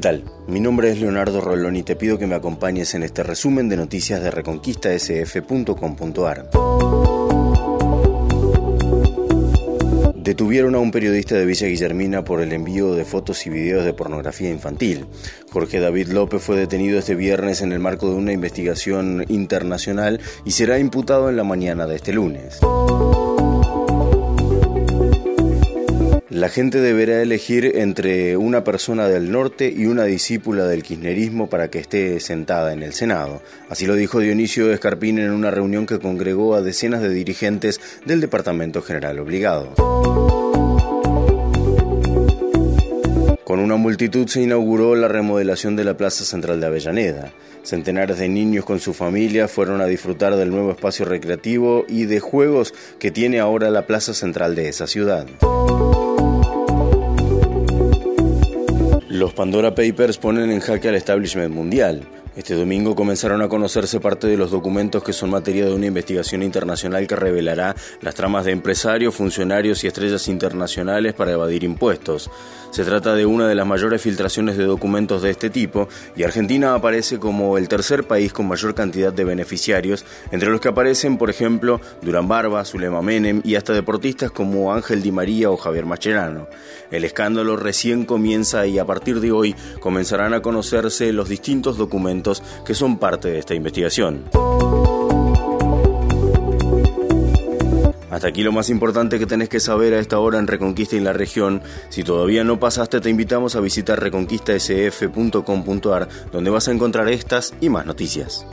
tal? Mi nombre es Leonardo Rolón y te pido que me acompañes en este resumen de noticias de reconquistasf.com.ar. Detuvieron a un periodista de Villa Guillermina por el envío de fotos y videos de pornografía infantil. Jorge David López fue detenido este viernes en el marco de una investigación internacional y será imputado en la mañana de este lunes. La gente deberá elegir entre una persona del norte y una discípula del kirchnerismo para que esté sentada en el Senado. Así lo dijo Dionisio Escarpín en una reunión que congregó a decenas de dirigentes del Departamento General Obligado. Con una multitud se inauguró la remodelación de la Plaza Central de Avellaneda. Centenares de niños con su familia fueron a disfrutar del nuevo espacio recreativo y de juegos que tiene ahora la Plaza Central de esa ciudad. Los Pandora Papers ponen en jaque al establishment mundial. Este domingo comenzaron a conocerse parte de los documentos que son materia de una investigación internacional que revelará las tramas de empresarios, funcionarios y estrellas internacionales para evadir impuestos. Se trata de una de las mayores filtraciones de documentos de este tipo y Argentina aparece como el tercer país con mayor cantidad de beneficiarios, entre los que aparecen, por ejemplo, Durán Barba, Zulema Menem y hasta deportistas como Ángel Di María o Javier Mascherano. El escándalo recién comienza y a partir de hoy comenzarán a conocerse los distintos que son parte de esta investigación. Hasta aquí lo más importante que tenés que saber a esta hora en Reconquista y la región. Si todavía no pasaste, te invitamos a visitar reconquistasf.com.ar, donde vas a encontrar estas y más noticias.